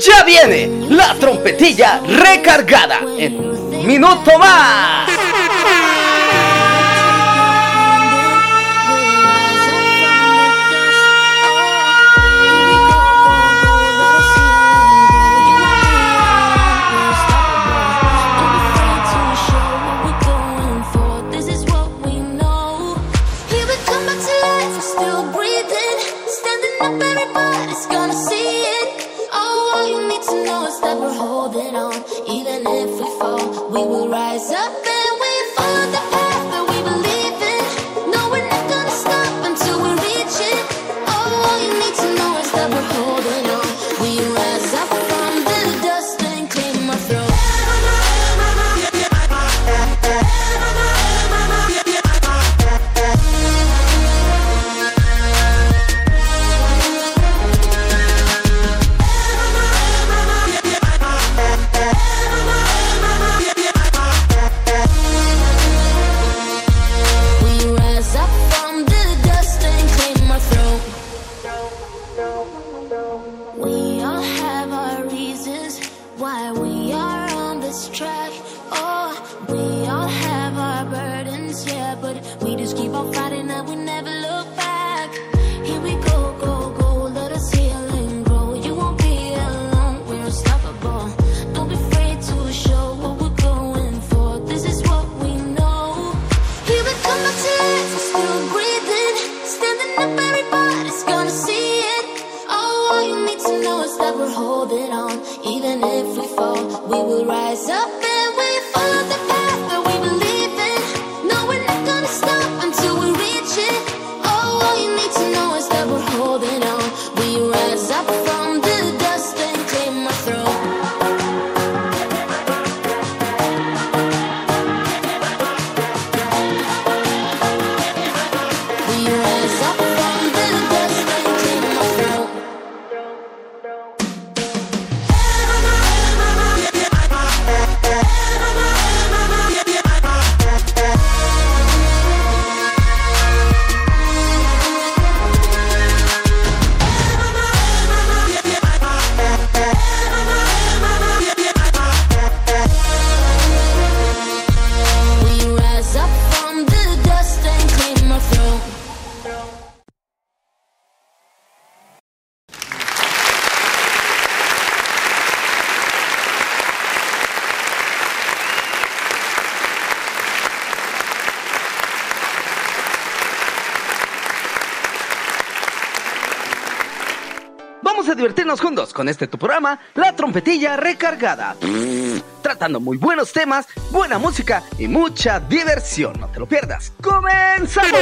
Ya viene la trompetilla recargada en un minuto más. Juntos con este tu programa, La Trompetilla Recargada. tratando muy buenos temas, buena música y mucha diversión. No te lo pierdas. ¡Comenzamos!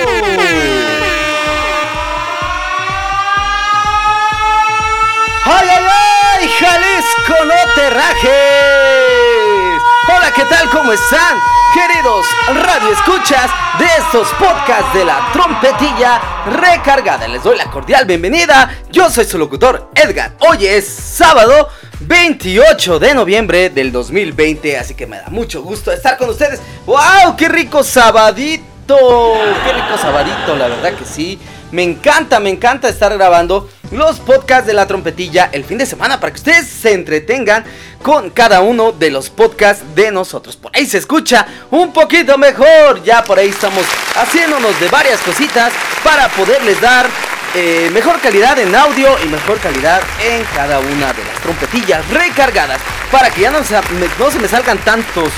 ¡Ay, ay, ay! ¡Jalisco, no te rajes! Hola, ¿qué tal? ¿Cómo están? Queridos radio escuchas de estos podcasts de la trompetilla recargada, les doy la cordial bienvenida. Yo soy su locutor Edgar. Hoy es sábado 28 de noviembre del 2020, así que me da mucho gusto estar con ustedes. ¡Wow! ¡Qué rico sabadito! ¡Qué rico sabadito! La verdad que sí. Me encanta, me encanta estar grabando los podcasts de la trompetilla el fin de semana para que ustedes se entretengan con cada uno de los podcasts de nosotros. Por ahí se escucha un poquito mejor. Ya por ahí estamos haciéndonos de varias cositas para poderles dar eh, mejor calidad en audio y mejor calidad en cada una de las trompetillas recargadas para que ya no se, no se me salgan tantos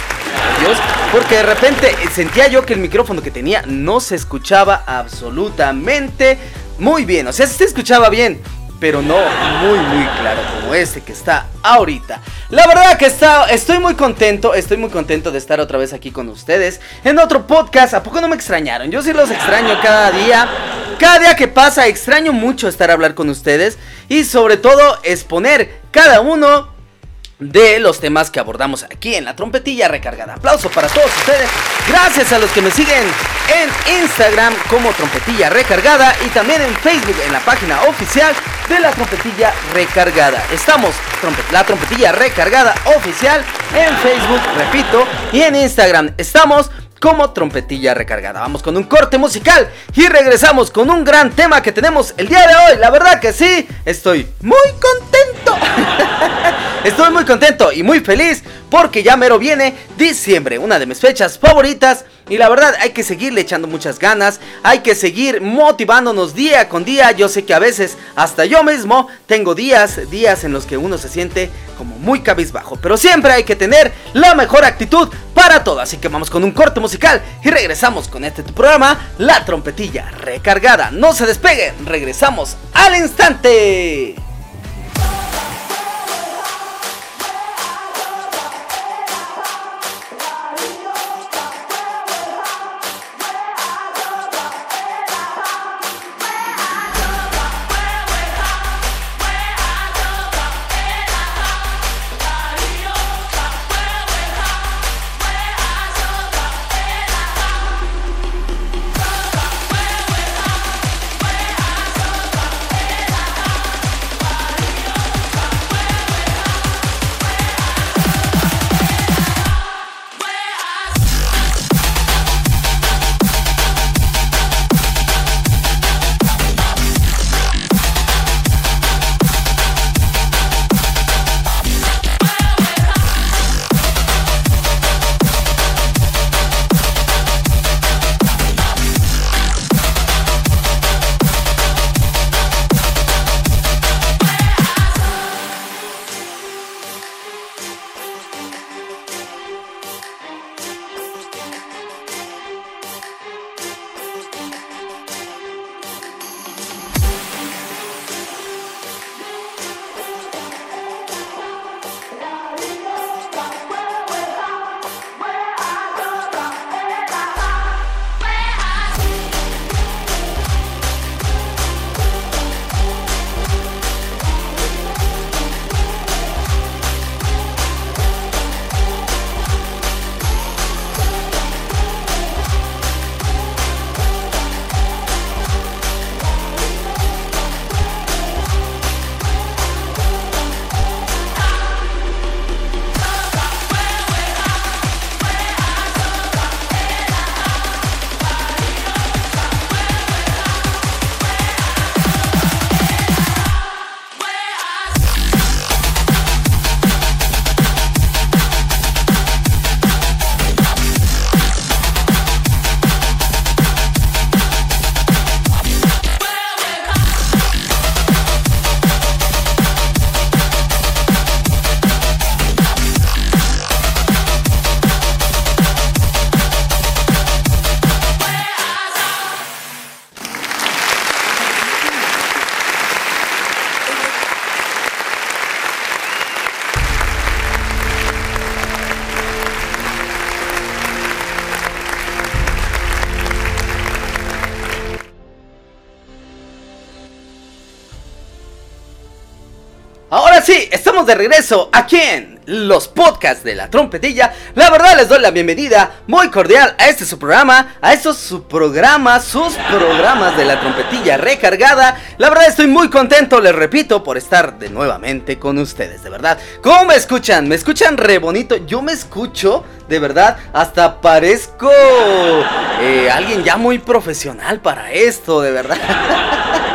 porque de repente sentía yo que el micrófono que tenía no se escuchaba absolutamente muy bien. O sea, se escuchaba bien, pero no muy muy claro como este que está ahorita. La verdad que está, estoy muy contento, estoy muy contento de estar otra vez aquí con ustedes en otro podcast. ¿A poco no me extrañaron? Yo sí los extraño cada día. Cada día que pasa extraño mucho estar a hablar con ustedes y sobre todo exponer cada uno de los temas que abordamos aquí en la trompetilla recargada. Aplauso para todos ustedes. Gracias a los que me siguen en Instagram como trompetilla recargada y también en Facebook en la página oficial de la trompetilla recargada. Estamos la trompetilla recargada oficial en Facebook, repito, y en Instagram estamos como trompetilla recargada. Vamos con un corte musical y regresamos con un gran tema que tenemos el día de hoy. La verdad que sí, estoy muy contento. Estoy muy contento y muy feliz porque ya mero viene diciembre, una de mis fechas favoritas. Y la verdad hay que seguirle echando muchas ganas, hay que seguir motivándonos día con día. Yo sé que a veces hasta yo mismo tengo días, días en los que uno se siente como muy cabizbajo. Pero siempre hay que tener la mejor actitud para todo. Así que vamos con un corte musical y regresamos con este tu programa, La Trompetilla Recargada. No se despeguen, regresamos al instante. De regreso aquí en los podcasts de la trompetilla. La verdad les doy la bienvenida muy cordial a este su programa, a estos su programas, sus programas de la trompetilla recargada. La verdad estoy muy contento, les repito, por estar de nuevamente con ustedes, de verdad. ¿Cómo me escuchan? ¿Me escuchan re bonito? Yo me escucho, de verdad, hasta parezco eh, alguien ya muy profesional para esto, de verdad.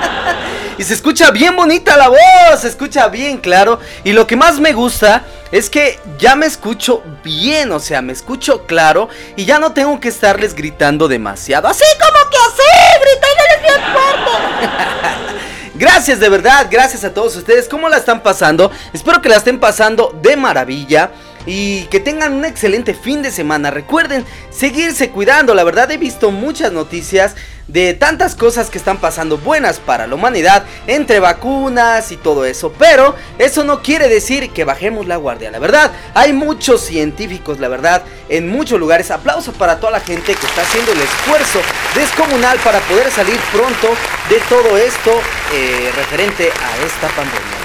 Y se escucha bien bonita la voz, se escucha bien claro. Y lo que más me gusta es que ya me escucho bien, o sea, me escucho claro y ya no tengo que estarles gritando demasiado. Así como que así, gritándoles bien fuerte. Gracias de verdad, gracias a todos ustedes. ¿Cómo la están pasando? Espero que la estén pasando de maravilla y que tengan un excelente fin de semana. Recuerden seguirse cuidando. La verdad he visto muchas noticias de tantas cosas que están pasando buenas para la humanidad, entre vacunas y todo eso. Pero eso no quiere decir que bajemos la guardia. La verdad, hay muchos científicos, la verdad, en muchos lugares. Aplauso para toda la gente que está haciendo el esfuerzo descomunal para poder salir pronto de todo esto eh, referente a esta pandemia,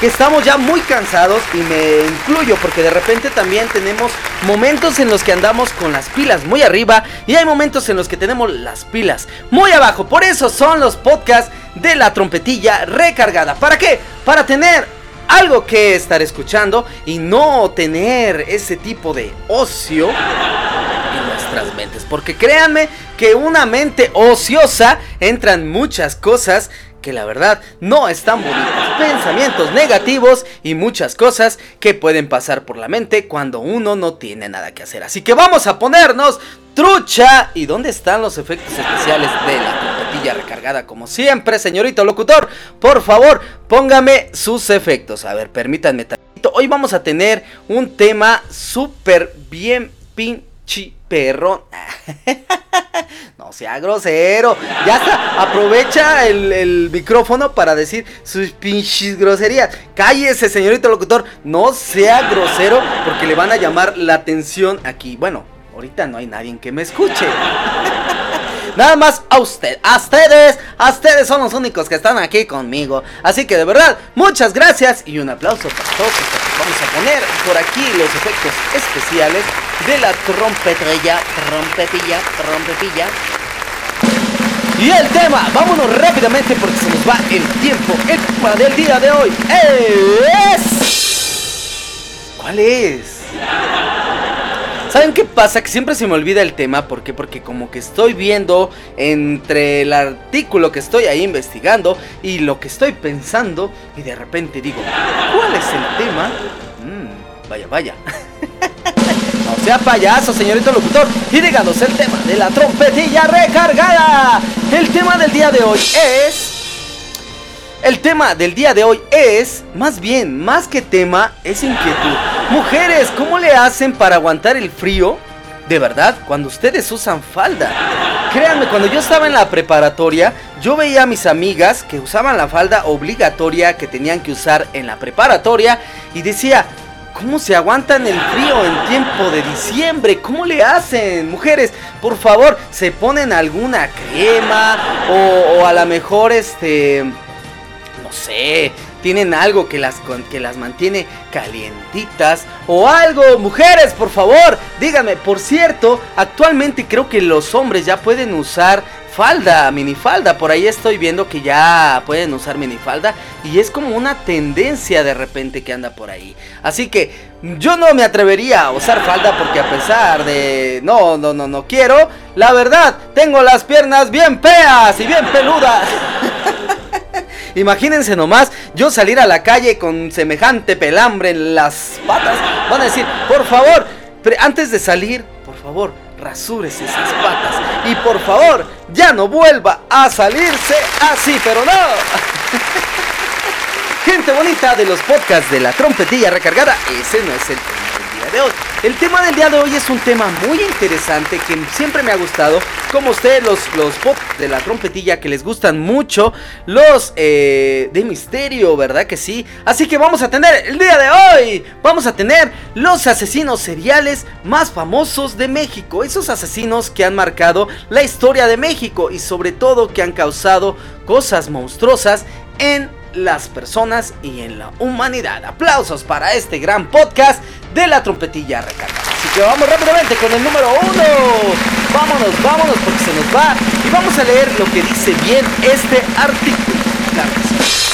Que estamos ya muy cansados y me incluyo porque de repente también tenemos momentos en los que andamos con las pilas muy arriba y hay momentos en los que tenemos las pilas muy abajo. Por eso son los podcasts de la trompetilla recargada. ¿Para qué? Para tener algo que estar escuchando y no tener ese tipo de ocio en nuestras mentes. Porque créanme que una mente ociosa entran muchas cosas que la verdad no están bonitos. Pensamientos negativos y muchas cosas que pueden pasar por la mente cuando uno no tiene nada que hacer. Así que vamos a ponernos trucha. ¿Y dónde están los efectos especiales de la trompetilla recargada? Como siempre, señorito locutor, por favor, póngame sus efectos. A ver, permítanme Hoy vamos a tener un tema súper bien pinche perrón. no sea grosero. Ya está. Aprovecha el, micrófono para decir sus pinches groserías. Cállese, señorito locutor. No sea grosero porque le van a llamar la atención aquí. Bueno, ahorita no hay nadie que me escuche. Nada más a usted, a ustedes, a ustedes son los únicos que están aquí conmigo. Así que de verdad, muchas gracias y un aplauso para todos Vamos a poner por aquí los efectos especiales de la trompetilla, trompetilla, trompetilla. Y el tema, vámonos rápidamente porque se nos va el tiempo. El tema del día de hoy es... ¿Cuál es? ¿Saben qué pasa? Que siempre se me olvida el tema. ¿Por qué? Porque como que estoy viendo entre el artículo que estoy ahí investigando y lo que estoy pensando. Y de repente digo, ¿cuál es el tema? Mm, vaya, vaya. no sea payaso, señorito locutor. Y díganos el tema de la trompetilla recargada. El tema del día de hoy es... El tema del día de hoy es, más bien, más que tema, es inquietud. Mujeres, ¿cómo le hacen para aguantar el frío? De verdad, cuando ustedes usan falda. Créanme, cuando yo estaba en la preparatoria, yo veía a mis amigas que usaban la falda obligatoria que tenían que usar en la preparatoria y decía, ¿Cómo se aguantan el frío en tiempo de diciembre? ¿Cómo le hacen? Mujeres, por favor, se ponen alguna crema o, a lo mejor este sé, tienen algo que las, que las mantiene calientitas o algo. Mujeres, por favor, díganme. Por cierto, actualmente creo que los hombres ya pueden usar falda, minifalda. Por ahí estoy viendo que ya pueden usar minifalda. Y es como una tendencia de repente que anda por ahí. Así que yo no me atrevería a usar falda porque a pesar de... No, no, no, no quiero. La verdad, tengo las piernas bien feas y bien peludas. Imagínense nomás yo salir a la calle con semejante pelambre en las patas. Van a decir, por favor, antes de salir, por favor, rasúrese esas patas. Y por favor, ya no vuelva a salirse así, pero no. Gente bonita de los podcasts de la trompetilla recargada, ese no es el el tema del día de hoy es un tema muy interesante que siempre me ha gustado. Como ustedes, los, los pop de la trompetilla que les gustan mucho. Los eh, de misterio, ¿verdad que sí? Así que vamos a tener el día de hoy. Vamos a tener los asesinos seriales más famosos de México. Esos asesinos que han marcado la historia de México y sobre todo que han causado cosas monstruosas en las personas y en la humanidad. Aplausos para este gran podcast de la trompetilla recargada. Así que vamos rápidamente con el número uno. Vámonos, vámonos porque se nos va. Y vamos a leer lo que dice bien este artículo.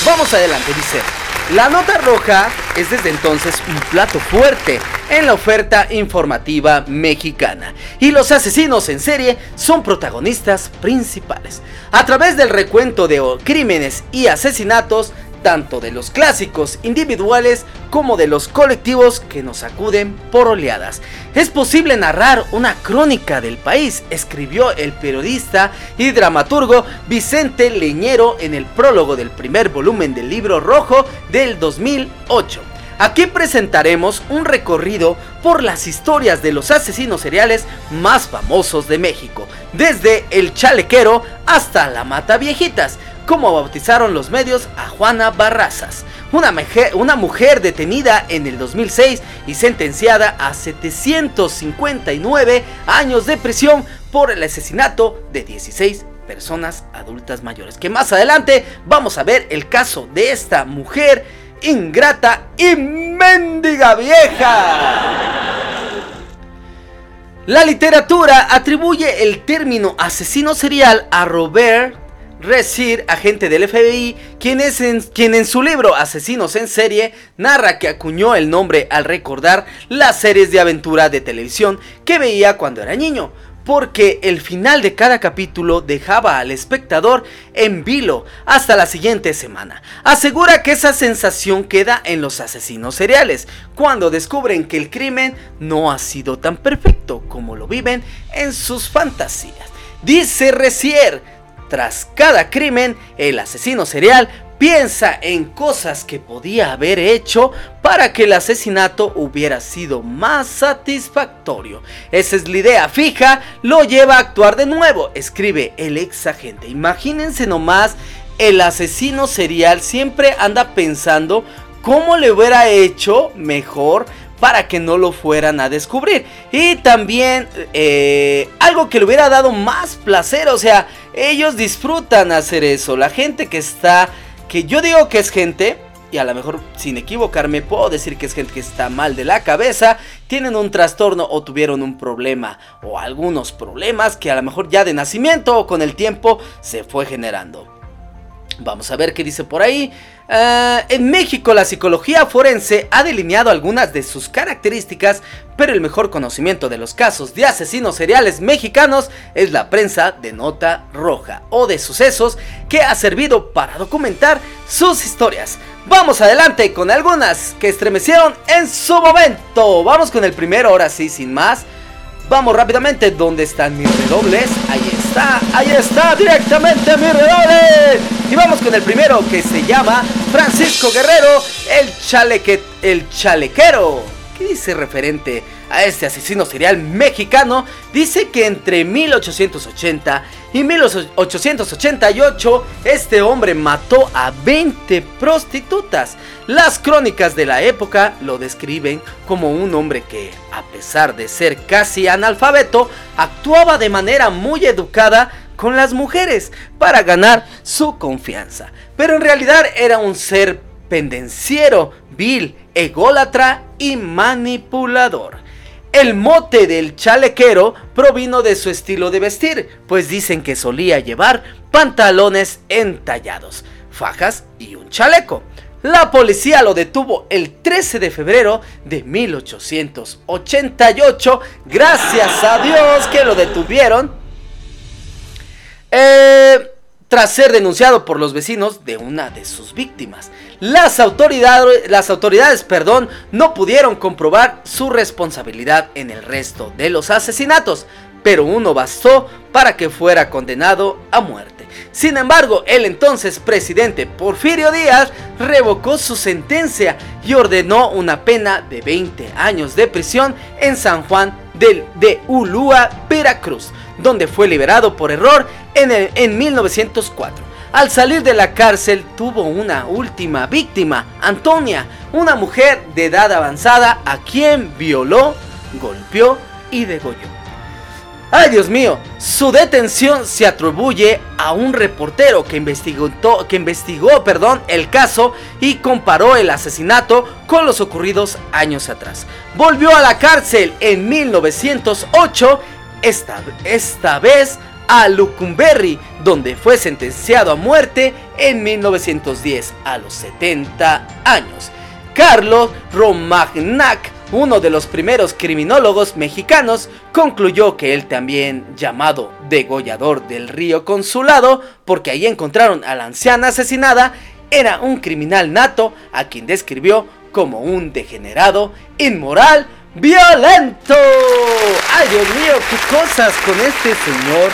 Vamos adelante, dice. La nota roja es desde entonces un plato fuerte en la oferta informativa mexicana y los asesinos en serie son protagonistas principales. A través del recuento de crímenes y asesinatos tanto de los clásicos individuales como de los colectivos que nos acuden por oleadas. Es posible narrar una crónica del país, escribió el periodista y dramaturgo Vicente Leñero en el prólogo del primer volumen del libro rojo del 2008. Aquí presentaremos un recorrido por las historias de los asesinos seriales más famosos de México, desde el chalequero hasta la mata viejitas como bautizaron los medios a Juana Barrazas, una mujer, una mujer detenida en el 2006 y sentenciada a 759 años de prisión por el asesinato de 16 personas adultas mayores. Que más adelante vamos a ver el caso de esta mujer ingrata y mendiga vieja. La literatura atribuye el término asesino serial a Robert Resir, agente del FBI, quien, es en, quien en su libro Asesinos en serie narra que acuñó el nombre al recordar las series de aventura de televisión que veía cuando era niño. porque el final de cada capítulo dejaba al espectador en vilo hasta la siguiente semana. Asegura que esa sensación queda en los asesinos seriales, cuando descubren que el crimen no ha sido tan perfecto como lo viven en sus fantasías. Dice Recier, tras cada crimen, el asesino serial piensa en cosas que podía haber hecho para que el asesinato hubiera sido más satisfactorio. Esa es la idea fija, lo lleva a actuar de nuevo, escribe el ex agente. Imagínense nomás, el asesino serial siempre anda pensando cómo le hubiera hecho mejor para que no lo fueran a descubrir. Y también eh, algo que le hubiera dado más placer, o sea, ellos disfrutan hacer eso. La gente que está que yo digo que es gente, y a lo mejor sin equivocarme puedo decir que es gente que está mal de la cabeza, tienen un trastorno o tuvieron un problema o algunos problemas que a lo mejor ya de nacimiento o con el tiempo se fue generando. Vamos a ver qué dice por ahí. Ah, en México la psicología forense ha delineado algunas de sus características, pero el mejor conocimiento de los casos de asesinos seriales mexicanos es la prensa de nota roja o de sucesos que ha servido para documentar sus historias. Vamos adelante con algunas que estremecieron en su momento. Vamos con el primero, ahora sí, sin más. Vamos rápidamente, ¿dónde están mis redobles? Ahí está, ahí está, directamente mis redobles. Y vamos con el primero que se llama Francisco Guerrero, el, chaleque, el chalequero. ¿Qué dice referente a este asesino serial mexicano? Dice que entre 1880 y 1888 este hombre mató a 20 prostitutas. Las crónicas de la época lo describen como un hombre que, a pesar de ser casi analfabeto, actuaba de manera muy educada con las mujeres para ganar su confianza. Pero en realidad era un ser pendenciero, vil, ególatra y manipulador. El mote del chalequero provino de su estilo de vestir, pues dicen que solía llevar pantalones entallados, fajas y un chaleco. La policía lo detuvo el 13 de febrero de 1888. Gracias a Dios que lo detuvieron eh, tras ser denunciado por los vecinos de una de sus víctimas. Las autoridades, las autoridades perdón, no pudieron comprobar su responsabilidad en el resto de los asesinatos, pero uno bastó para que fuera condenado a muerte. Sin embargo, el entonces presidente Porfirio Díaz revocó su sentencia y ordenó una pena de 20 años de prisión en San Juan del, de Ulúa, Veracruz, donde fue liberado por error en, en 1904. Al salir de la cárcel tuvo una última víctima, Antonia, una mujer de edad avanzada a quien violó, golpeó y degolló. Ay Dios mío, su detención se atribuye a un reportero que investigó, que investigó perdón, el caso y comparó el asesinato con los ocurridos años atrás. Volvió a la cárcel en 1908, esta, esta vez a Lucumberry, donde fue sentenciado a muerte en 1910 a los 70 años. Carlos Romagnac, uno de los primeros criminólogos mexicanos, concluyó que él también, llamado degollador del río Consulado, porque ahí encontraron a la anciana asesinada, era un criminal nato a quien describió como un degenerado, inmoral, violento. Ay Dios mío, qué cosas con este señor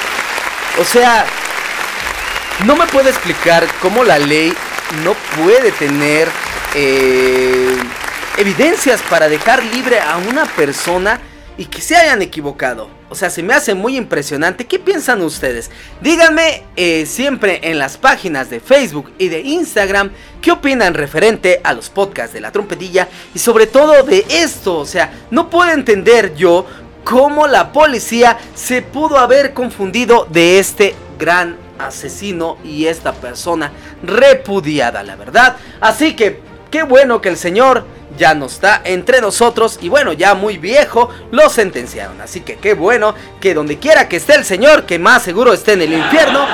o sea, no me puede explicar cómo la ley no puede tener eh, evidencias para dejar libre a una persona y que se hayan equivocado. O sea, se me hace muy impresionante. ¿Qué piensan ustedes? Díganme eh, siempre en las páginas de Facebook y de Instagram qué opinan referente a los podcasts de la trompetilla y sobre todo de esto. O sea, no puedo entender yo cómo la policía se pudo haber confundido de este gran asesino y esta persona repudiada, la verdad. Así que qué bueno que el señor ya no está entre nosotros y bueno, ya muy viejo lo sentenciaron. Así que qué bueno que donde quiera que esté el señor, que más seguro esté en el infierno,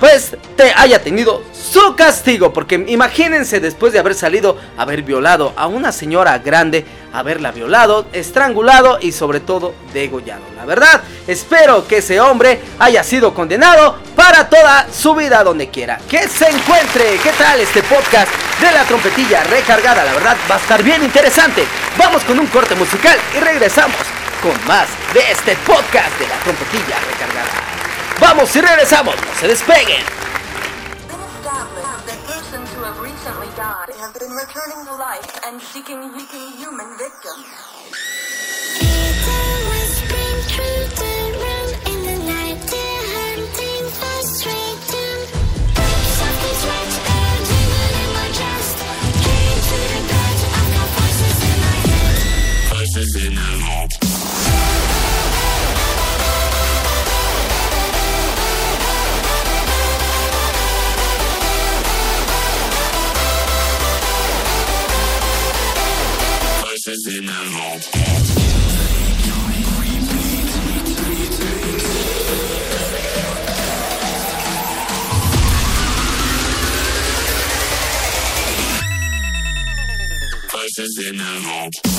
pues te haya tenido su castigo. Porque imagínense después de haber salido, haber violado a una señora grande, haberla violado, estrangulado y sobre todo degollado. La verdad, espero que ese hombre haya sido condenado para toda su vida donde quiera. Que se encuentre. ¿Qué tal este podcast de la trompetilla recargada? La verdad va a estar bien interesante. Vamos con un corte musical y regresamos con más de este podcast de la trompetilla recargada. Vamos y regresamos, no se despeguen. have been dorénavant. Pas dorénavant.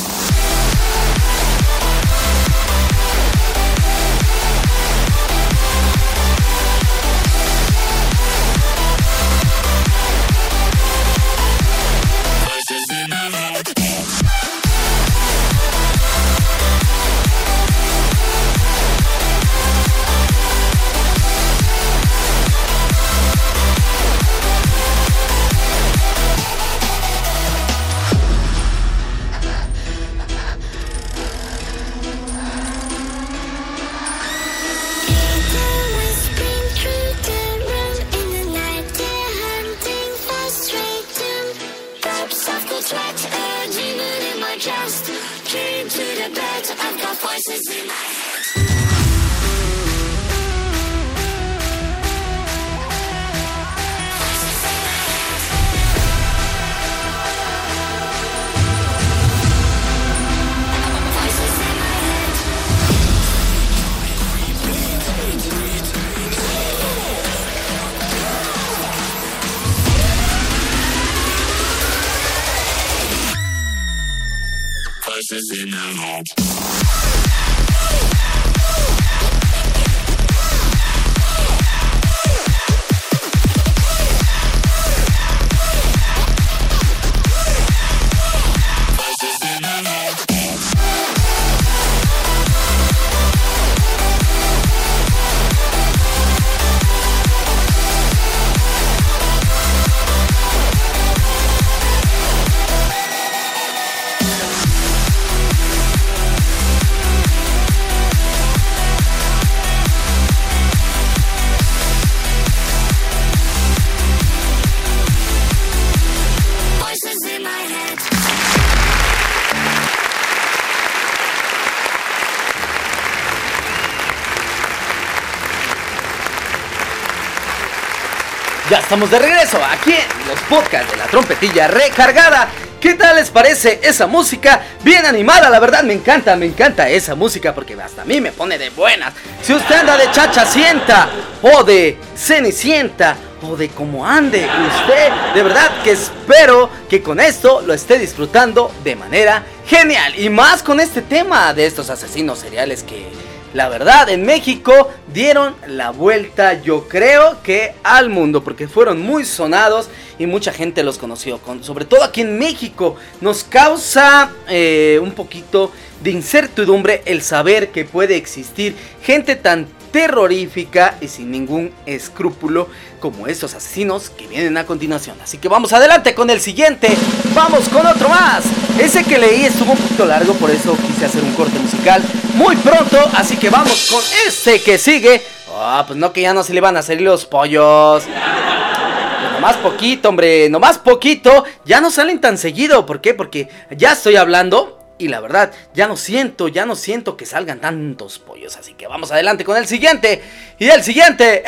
Ya estamos de regreso aquí en los podcasts de la trompetilla recargada. ¿Qué tal les parece esa música? Bien animada, la verdad me encanta, me encanta esa música porque hasta a mí me pone de buenas. Si usted anda de chachacienta o de cenicienta o de como ande usted, de verdad que espero que con esto lo esté disfrutando de manera genial. Y más con este tema de estos asesinos seriales que la verdad, en México dieron la vuelta, yo creo que al mundo, porque fueron muy sonados y mucha gente los conoció. sobre todo aquí en México, nos causa eh, un poquito de incertidumbre el saber que puede existir gente tan terrorífica y sin ningún escrúpulo como estos asesinos que vienen a continuación. Así que vamos adelante con el siguiente. Vamos con otro más. Ese que leí estuvo un poquito largo, por eso quise hacer un corte musical muy pronto. Así que vamos con este que sigue. Ah, pues no que ya no se le van a salir los pollos. No nomás poquito, hombre, nomás poquito. Ya no salen tan seguido. ¿Por qué? Porque ya estoy hablando y la verdad, ya no siento, ya no siento que salgan tantos pollos. Así que vamos adelante con el siguiente. Y el siguiente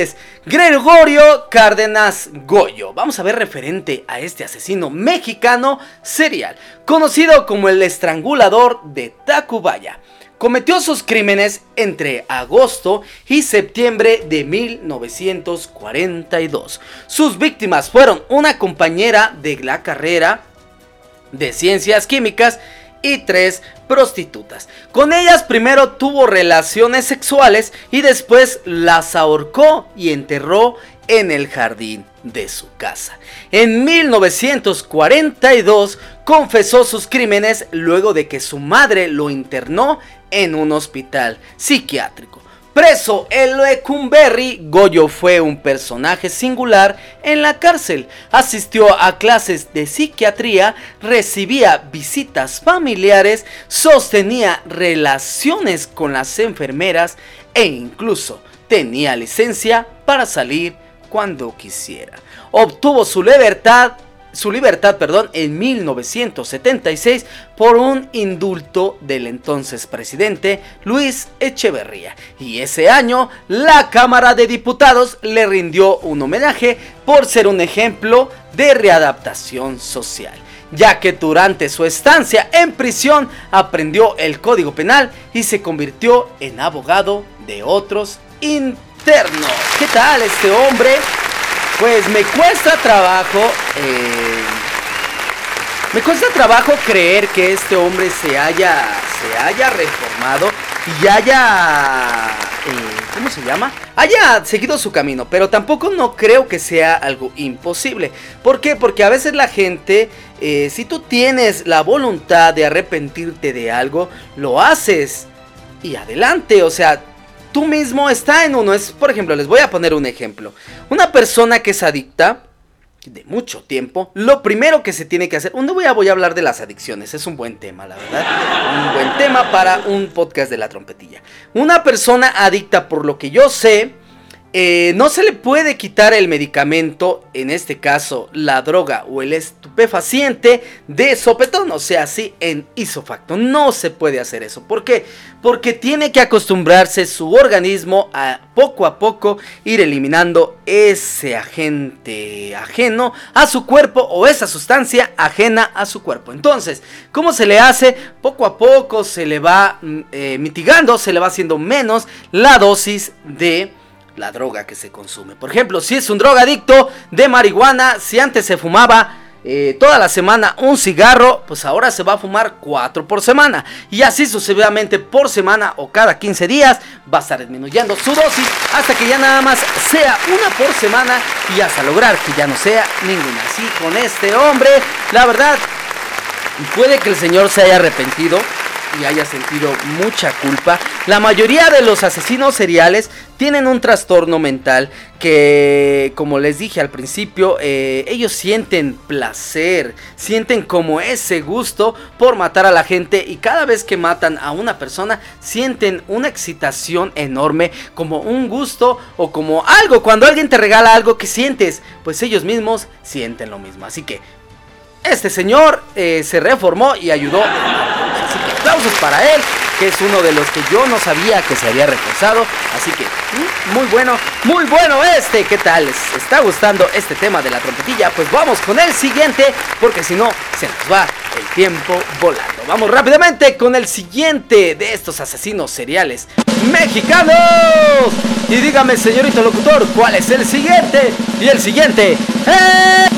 es Gregorio Cárdenas Goyo. Vamos a ver referente a este asesino mexicano serial, conocido como el estrangulador de Tacubaya Cometió sus crímenes entre agosto y septiembre de 1942. Sus víctimas fueron una compañera de la carrera de ciencias químicas y tres prostitutas. Con ellas primero tuvo relaciones sexuales y después las ahorcó y enterró en el jardín de su casa. En 1942 confesó sus crímenes luego de que su madre lo internó en un hospital psiquiátrico. Preso en Lecumberri, Goyo fue un personaje singular en la cárcel. Asistió a clases de psiquiatría, recibía visitas familiares, sostenía relaciones con las enfermeras e incluso tenía licencia para salir cuando quisiera. Obtuvo su libertad su libertad, perdón, en 1976 por un indulto del entonces presidente Luis Echeverría. Y ese año la Cámara de Diputados le rindió un homenaje por ser un ejemplo de readaptación social ya que durante su estancia en prisión aprendió el Código Penal y se convirtió en abogado de otros internos. ¿Qué tal este hombre? Pues me cuesta trabajo. Eh, me cuesta trabajo creer que este hombre se haya. se haya reformado y haya. Eh, ¿Cómo se llama? Haya seguido su camino. Pero tampoco no creo que sea algo imposible. ¿Por qué? Porque a veces la gente. Eh, si tú tienes la voluntad de arrepentirte de algo, lo haces. Y adelante, o sea, tú mismo está en uno. Es, por ejemplo, les voy a poner un ejemplo. Una persona que es adicta de mucho tiempo, lo primero que se tiene que hacer, no voy a, voy a hablar de las adicciones, es un buen tema, la verdad, un buen tema para un podcast de la trompetilla. Una persona adicta, por lo que yo sé, eh, no se le puede quitar el medicamento, en este caso la droga o el estupefaciente de sopetón, o sea, así en isofacto. No se puede hacer eso. ¿Por qué? Porque tiene que acostumbrarse su organismo a poco a poco ir eliminando ese agente ajeno a su cuerpo o esa sustancia ajena a su cuerpo. Entonces, ¿cómo se le hace? Poco a poco se le va mm, eh, mitigando, se le va haciendo menos la dosis de la droga que se consume. Por ejemplo, si es un drogadicto de marihuana, si antes se fumaba eh, toda la semana un cigarro, pues ahora se va a fumar cuatro por semana. Y así sucesivamente por semana o cada 15 días va a estar disminuyendo su dosis hasta que ya nada más sea una por semana y hasta lograr que ya no sea ninguna. Así con este hombre, la verdad, puede que el señor se haya arrepentido y haya sentido mucha culpa. La mayoría de los asesinos seriales tienen un trastorno mental que, como les dije al principio, eh, ellos sienten placer, sienten como ese gusto por matar a la gente y cada vez que matan a una persona sienten una excitación enorme, como un gusto o como algo, cuando alguien te regala algo que sientes, pues ellos mismos sienten lo mismo. Así que este señor eh, se reformó y ayudó. Así que aplausos para él, que es uno de los que yo no sabía que se había reforzado. Así que mm, muy bueno, muy bueno este. ¿Qué tal? ¿Les está gustando este tema de la trompetilla? Pues vamos con el siguiente, porque si no, se nos va el tiempo volando. Vamos rápidamente con el siguiente de estos asesinos seriales mexicanos. Y dígame, señorito locutor, ¿cuál es el siguiente? Y el siguiente es...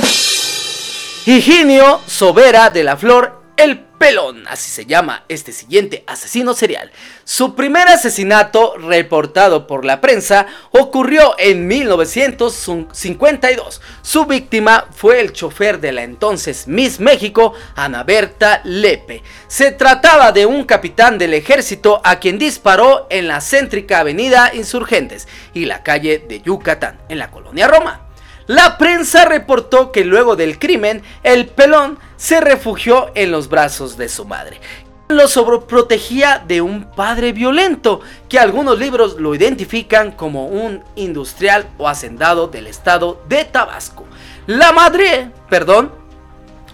Higinio Sobera de la Flor El Pelón, así se llama este siguiente asesino serial. Su primer asesinato, reportado por la prensa, ocurrió en 1952. Su víctima fue el chofer de la entonces Miss México, Ana Berta Lepe. Se trataba de un capitán del ejército a quien disparó en la céntrica avenida Insurgentes y la calle de Yucatán, en la colonia Roma. La prensa reportó que luego del crimen, el pelón se refugió en los brazos de su madre. Lo sobreprotegía de un padre violento, que algunos libros lo identifican como un industrial o hacendado del estado de Tabasco. La madre, perdón,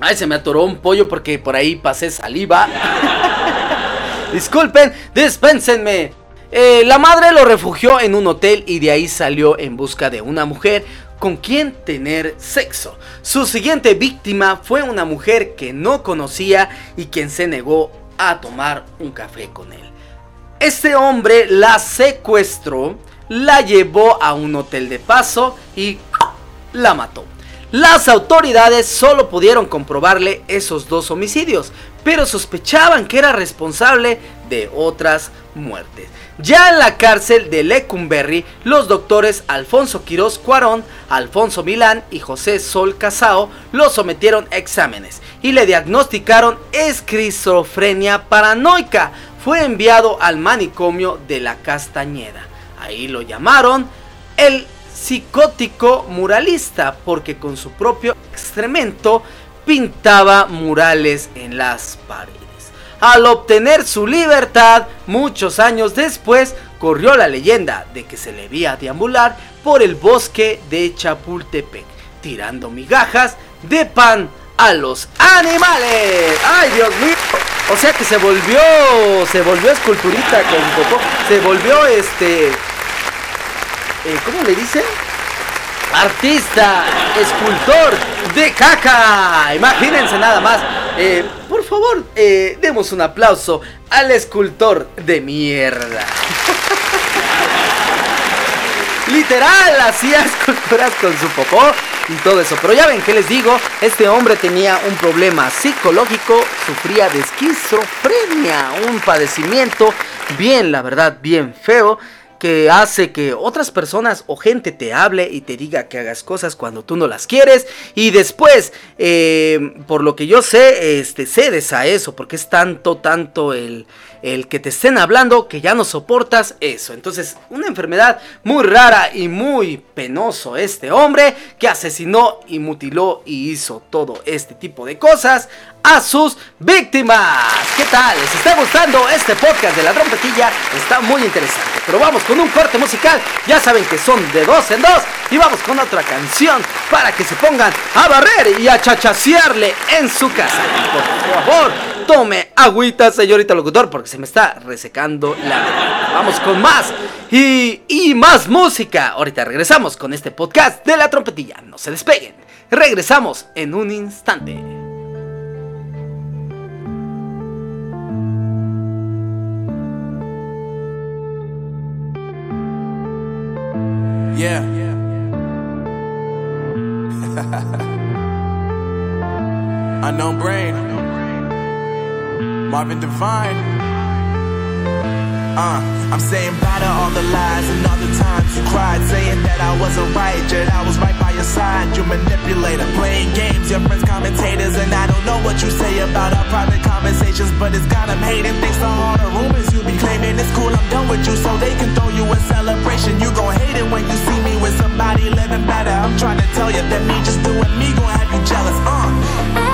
ay, se me atoró un pollo porque por ahí pasé saliva. Disculpen, dispénsenme. Eh, la madre lo refugió en un hotel y de ahí salió en busca de una mujer con quien tener sexo. Su siguiente víctima fue una mujer que no conocía y quien se negó a tomar un café con él. Este hombre la secuestró, la llevó a un hotel de paso y la mató. Las autoridades solo pudieron comprobarle esos dos homicidios, pero sospechaban que era responsable de otras muertes. Ya en la cárcel de Lecumberri, los doctores Alfonso Quirós Cuarón, Alfonso Milán y José Sol Casao lo sometieron a exámenes y le diagnosticaron esquizofrenia paranoica. Fue enviado al manicomio de la Castañeda. Ahí lo llamaron el psicótico muralista porque con su propio excremento pintaba murales en las paredes. Al obtener su libertad, muchos años después, corrió la leyenda de que se le veía deambular por el bosque de Chapultepec, tirando migajas de pan a los animales. ¡Ay, Dios mío! O sea que se volvió, se volvió esculturita con poco, se volvió este eh, ¿cómo le dicen? Artista, escultor de caca. Imagínense nada más. Eh, por favor, eh, demos un aplauso al escultor de mierda. Literal, hacía esculturas con su popó y todo eso. Pero ya ven que les digo, este hombre tenía un problema psicológico, sufría de esquizofrenia, un padecimiento bien, la verdad, bien feo que hace que otras personas o gente te hable y te diga que hagas cosas cuando tú no las quieres y después, eh, por lo que yo sé, este, cedes a eso porque es tanto, tanto el, el que te estén hablando que ya no soportas eso. Entonces, una enfermedad muy rara y muy penoso este hombre que asesinó y mutiló y hizo todo este tipo de cosas a sus víctimas. ¿Qué tal? ¿Les está gustando este podcast de la trompetilla? Está muy interesante. Pero vamos con un corte musical. Ya saben que son de dos en dos. Y vamos con otra canción para que se pongan a barrer y a chachasearle en su casa. por favor, tome agüita, señorita locutor, porque se me está resecando la Vamos con más y, y más música. Ahorita regresamos con este podcast de la trompetilla. No se despeguen. Regresamos en un instante. Yeah. Unknown brain. Marvin Devine. Uh, I'm saying bye to all the lies and all the times you cried, saying that I wasn't right, yet I was right by your side. You manipulator, playing games, your friends commentators, and I don't know what you say about our private conversations, but it's got them hating. Thanks to all the rumors you be claiming, it's cool. I'm done with you, so they can throw you a celebration. You gon' hate it when you see me with somebody living better. I'm trying to tell you that me just doing me gon' have you jealous. Uh.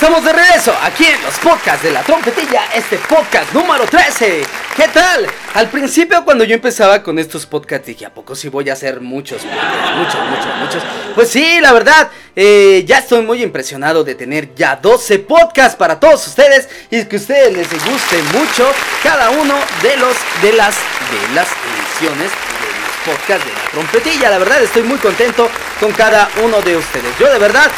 Estamos de regreso aquí en los podcasts de la trompetilla, este podcast número 13. ¿Qué tal? Al principio cuando yo empezaba con estos podcasts dije, ¿a poco sí voy a hacer muchos podcasts? Muchos, muchos, muchos. Pues sí, la verdad, eh, ya estoy muy impresionado de tener ya 12 podcasts para todos ustedes y que a ustedes les guste mucho cada uno de los de las de las ediciones podcasts de la trompetilla. La verdad estoy muy contento con cada uno de ustedes. Yo de verdad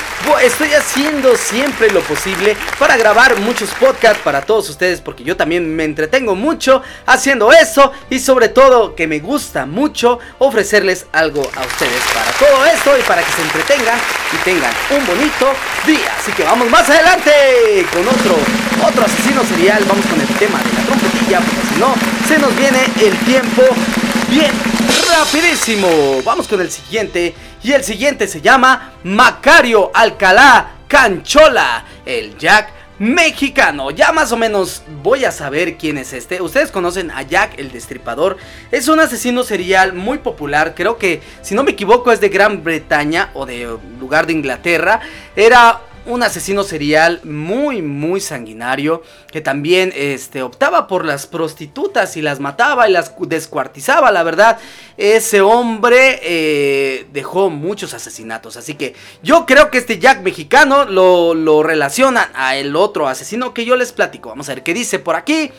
estoy haciendo siempre lo posible para grabar muchos podcasts para todos ustedes porque yo también me entretengo mucho haciendo eso y sobre todo que me gusta mucho ofrecerles algo a ustedes para todo esto y para que se entretengan y tengan un bonito día. Así que vamos más adelante con otro otro asesino serial. Vamos con el tema de la trompetilla porque si no se nos viene el tiempo bien rapidísimo. Vamos con el siguiente. Y el siguiente se llama Macario Alcalá Canchola, el Jack mexicano. Ya más o menos voy a saber quién es este. Ustedes conocen a Jack el Destripador. Es un asesino serial muy popular. Creo que, si no me equivoco, es de Gran Bretaña o de lugar de Inglaterra. Era un asesino serial muy muy sanguinario que también este optaba por las prostitutas y las mataba y las cu- descuartizaba la verdad. Ese hombre eh, dejó muchos asesinatos. Así que yo creo que este Jack mexicano lo, lo relacionan a el otro asesino que yo les platico. Vamos a ver qué dice por aquí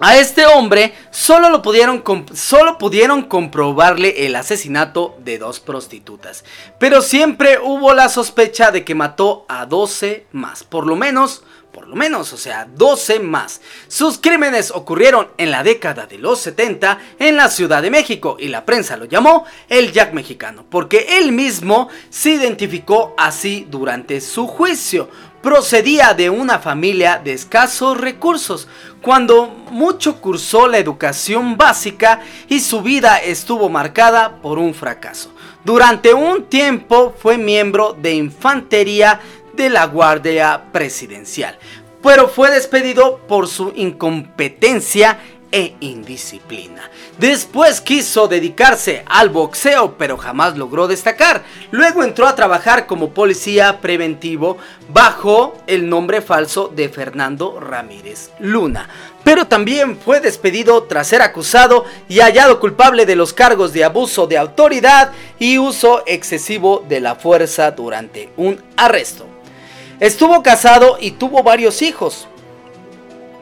a este hombre solo, lo pudieron solo pudieron comprobarle el asesinato de dos prostitutas. Pero siempre hubo la sospecha de que mató a 12 más. Por lo menos, por lo menos, o sea, 12 más. Sus crímenes ocurrieron en la década de los 70 en la Ciudad de México y la prensa lo llamó el Jack mexicano. Porque él mismo se identificó así durante su juicio procedía de una familia de escasos recursos, cuando mucho cursó la educación básica y su vida estuvo marcada por un fracaso. Durante un tiempo fue miembro de infantería de la Guardia Presidencial, pero fue despedido por su incompetencia e indisciplina. Después quiso dedicarse al boxeo, pero jamás logró destacar. Luego entró a trabajar como policía preventivo bajo el nombre falso de Fernando Ramírez Luna. Pero también fue despedido tras ser acusado y hallado culpable de los cargos de abuso de autoridad y uso excesivo de la fuerza durante un arresto. Estuvo casado y tuvo varios hijos.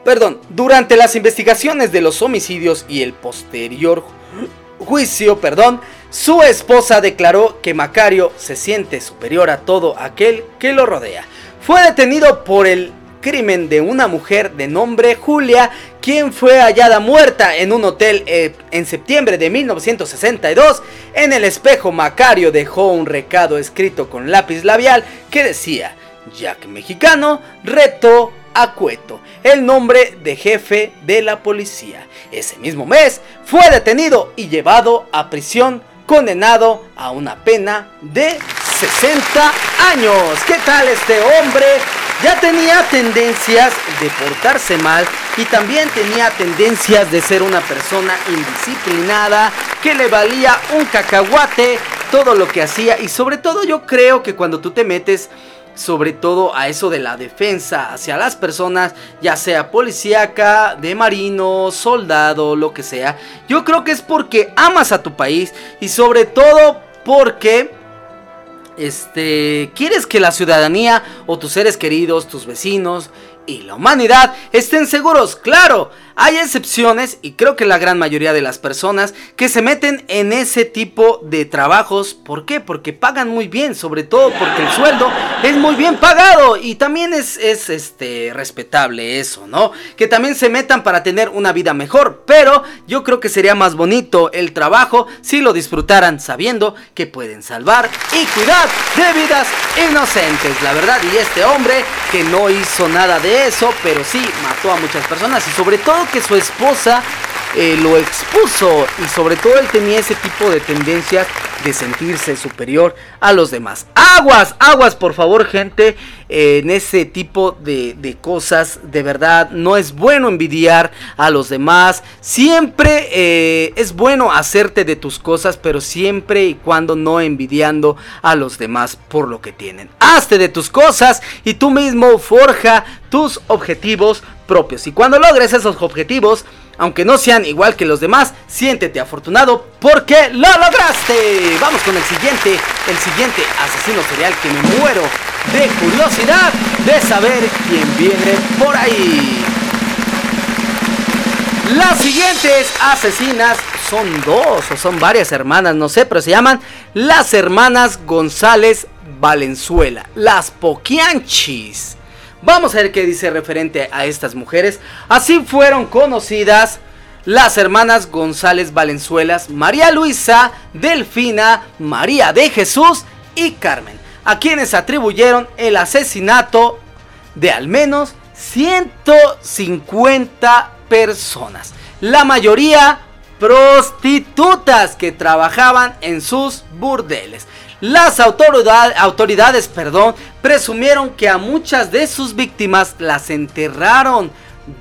Perdón, durante las investigaciones de los homicidios y el posterior ju- juicio, perdón, su esposa declaró que Macario se siente superior a todo aquel que lo rodea. Fue detenido por el crimen de una mujer de nombre Julia, quien fue hallada muerta en un hotel eh, en septiembre de 1962. En el espejo Macario dejó un recado escrito con lápiz labial que decía, Jack Mexicano retó a Cueto, el nombre de jefe de la policía. Ese mismo mes fue detenido y llevado a prisión, condenado a una pena de 60 años. ¿Qué tal este hombre? Ya tenía tendencias de portarse mal y también tenía tendencias de ser una persona indisciplinada, que le valía un cacahuate todo lo que hacía y sobre todo yo creo que cuando tú te metes sobre todo a eso de la defensa hacia las personas, ya sea policíaca, de marino, soldado, lo que sea. Yo creo que es porque amas a tu país y sobre todo porque este quieres que la ciudadanía o tus seres queridos, tus vecinos y la humanidad estén seguros. Claro, hay excepciones y creo que la gran mayoría de las personas que se meten en ese tipo de trabajos, ¿por qué? Porque pagan muy bien, sobre todo porque el sueldo es muy bien pagado y también es, es este respetable eso, ¿no? Que también se metan para tener una vida mejor, pero yo creo que sería más bonito el trabajo si lo disfrutaran sabiendo que pueden salvar y cuidar de vidas inocentes, la verdad, y este hombre que no hizo nada de eso, pero sí mató a muchas personas y sobre todo que su esposa eh, lo expuso y sobre todo él tenía ese tipo de tendencias de sentirse superior a los demás. Aguas, aguas por favor gente, en ese tipo de, de cosas, de verdad, no es bueno envidiar a los demás, siempre eh, es bueno hacerte de tus cosas, pero siempre y cuando no envidiando a los demás por lo que tienen. Hazte de tus cosas y tú mismo forja tus objetivos propios. Y cuando logres esos objetivos, aunque no sean igual que los demás, siéntete afortunado porque lo lograste. Vamos con el siguiente, el siguiente asesino serial que me muero de curiosidad de saber quién viene por ahí. Las siguientes asesinas son dos o son varias hermanas, no sé, pero se llaman las hermanas González Valenzuela, las Poquianchis. Vamos a ver qué dice referente a estas mujeres. Así fueron conocidas las hermanas González Valenzuelas, María Luisa, Delfina, María de Jesús y Carmen, a quienes atribuyeron el asesinato de al menos 150 personas. La mayoría prostitutas que trabajaban en sus burdeles. Las autoridad- autoridades perdón, presumieron que a muchas de sus víctimas las enterraron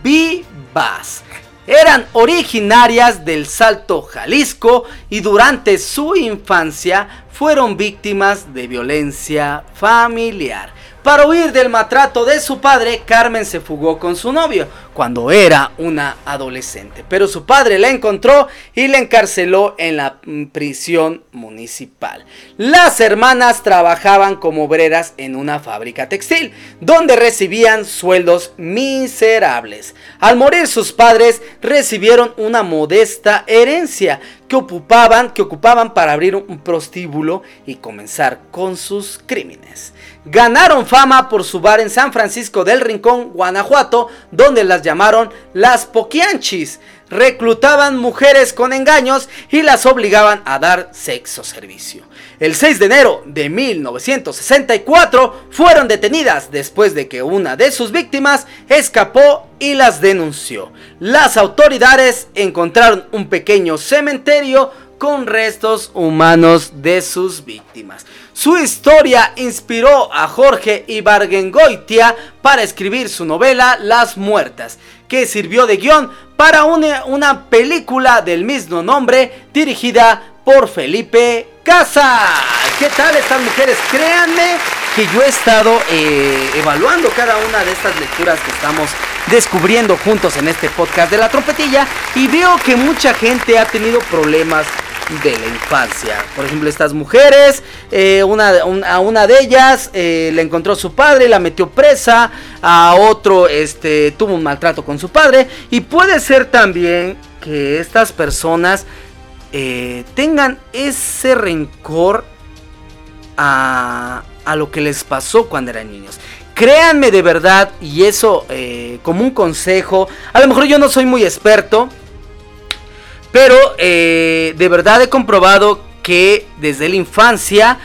vivas. Eran originarias del Salto Jalisco y durante su infancia fueron víctimas de violencia familiar. Para huir del maltrato de su padre, Carmen se fugó con su novio cuando era una adolescente. Pero su padre la encontró y la encarceló en la prisión municipal. Las hermanas trabajaban como obreras en una fábrica textil, donde recibían sueldos miserables. Al morir sus padres, recibieron una modesta herencia que ocupaban, que ocupaban para abrir un prostíbulo y comenzar con sus crímenes. Ganaron fama por su bar en San Francisco del Rincón, Guanajuato, donde las llamaron las Poquianchis. Reclutaban mujeres con engaños y las obligaban a dar sexo servicio. El 6 de enero de 1964 fueron detenidas después de que una de sus víctimas escapó y las denunció. Las autoridades encontraron un pequeño cementerio con restos humanos de sus víctimas. Su historia inspiró a Jorge Ibargüengoitia para escribir su novela Las Muertas, que sirvió de guion para una, una película del mismo nombre dirigida por Felipe Casas. ¿Qué tal estas mujeres? Créanme que yo he estado eh, evaluando cada una de estas lecturas que estamos descubriendo juntos en este podcast de la trompetilla y veo que mucha gente ha tenido problemas de la infancia. Por ejemplo, estas mujeres, eh, una, un- a una de ellas eh, le encontró su padre, la metió presa, a otro este, tuvo un maltrato con su padre y puede ser también que estas personas eh, tengan ese rencor a, lo que les pasó cuando eran niños. Créanme de verdad, y eso como un consejo, a lo mejor yo no soy muy experto, pero eh, de verdad he comprobado que desde la infancia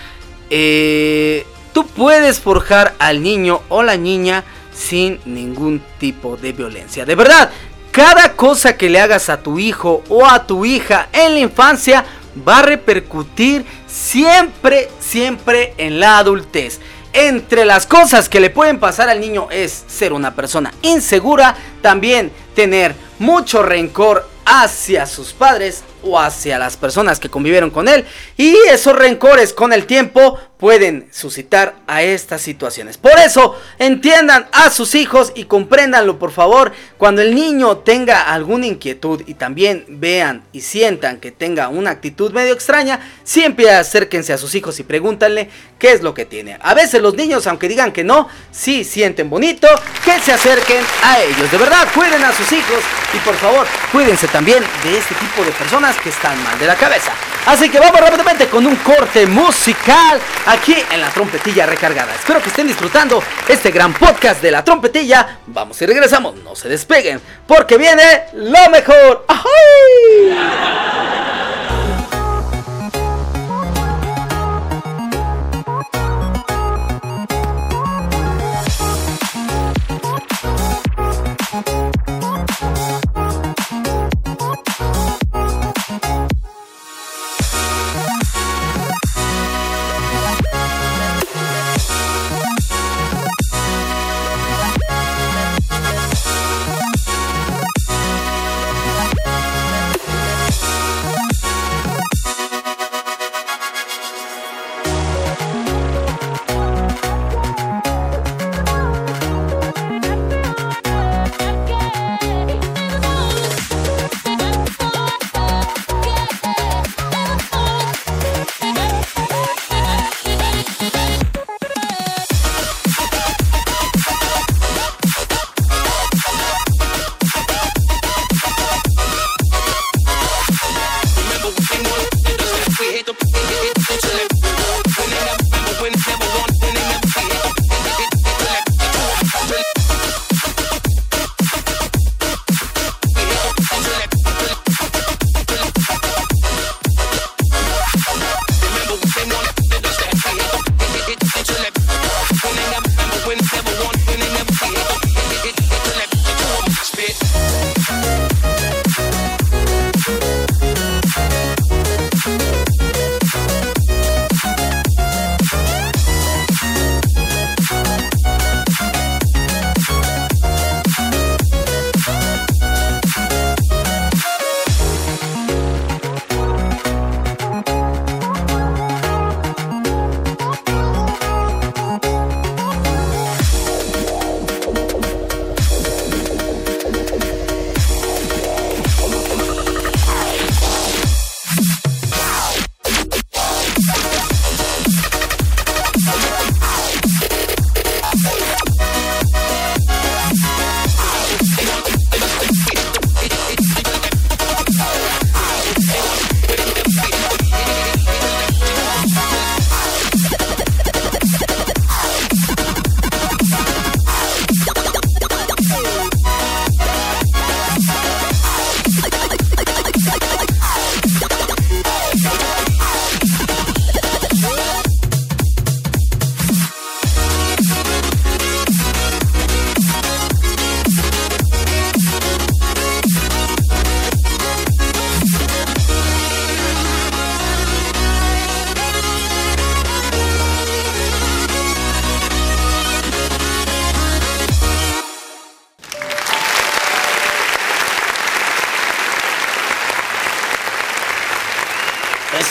eh, tú puedes forjar al niño o la niña sin ningún tipo de violencia. De verdad, cada cosa que le hagas a tu hijo o a tu hija en la infancia va a repercutir siempre, siempre en la adultez. Entre las cosas que le pueden pasar al niño es ser una persona insegura, también tener mucho rencor hacia sus padres o hacia las personas que convivieron con él y esos rencores con el tiempo pueden suscitar a estas situaciones. Por eso entiendan a sus hijos y compréndanlo por favor cuando el niño tenga alguna inquietud y también vean y sientan que tenga una actitud medio extraña, siempre acérquense a sus hijos y pregúntanle qué es lo que tiene. A veces los niños aunque digan que no, sí sienten bonito que se acerquen a ellos. De verdad, cuiden a sus hijos y por favor, cuídense también de este tipo de personas que están mal de la cabeza. Así que vamos rápidamente con un corte musical aquí en la trompetilla recargada. Espero que estén disfrutando este gran podcast de la trompetilla. Vamos y regresamos, no se despeguen, porque viene lo mejor. ¡Ajú!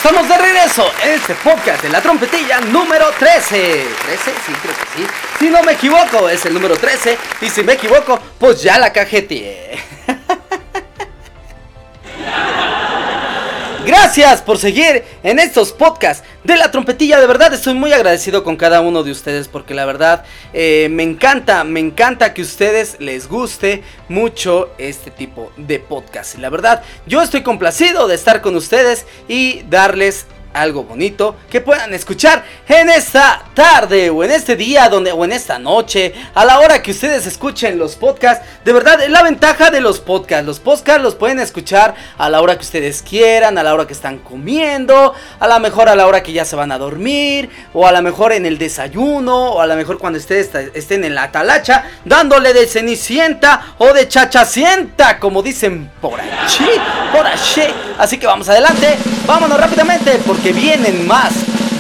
Estamos de regreso en este podcast de la trompetilla número 13. 13, sí, creo que sí. Si no me equivoco, es el número 13. Y si me equivoco, pues ya la cajeteé. Gracias por seguir en estos podcasts de la trompetilla. De verdad estoy muy agradecido con cada uno de ustedes porque la verdad eh, me encanta, me encanta que a ustedes les guste mucho este tipo de podcast. La verdad, yo estoy complacido de estar con ustedes y darles algo bonito que puedan escuchar en esta tarde o en este día donde o en esta noche a la hora que ustedes escuchen los podcasts. De verdad es la ventaja de los podcasts. Los podcasts los pueden escuchar a la hora que ustedes quieran a la hora que están comiendo a lo mejor a la hora que ya se van a dormir o a lo mejor en el desayuno o a lo mejor cuando ustedes estén en la talacha dándole de cenicienta o de chachacienta como dicen por allí por allí así que vamos adelante vámonos rápidamente porque que vienen más,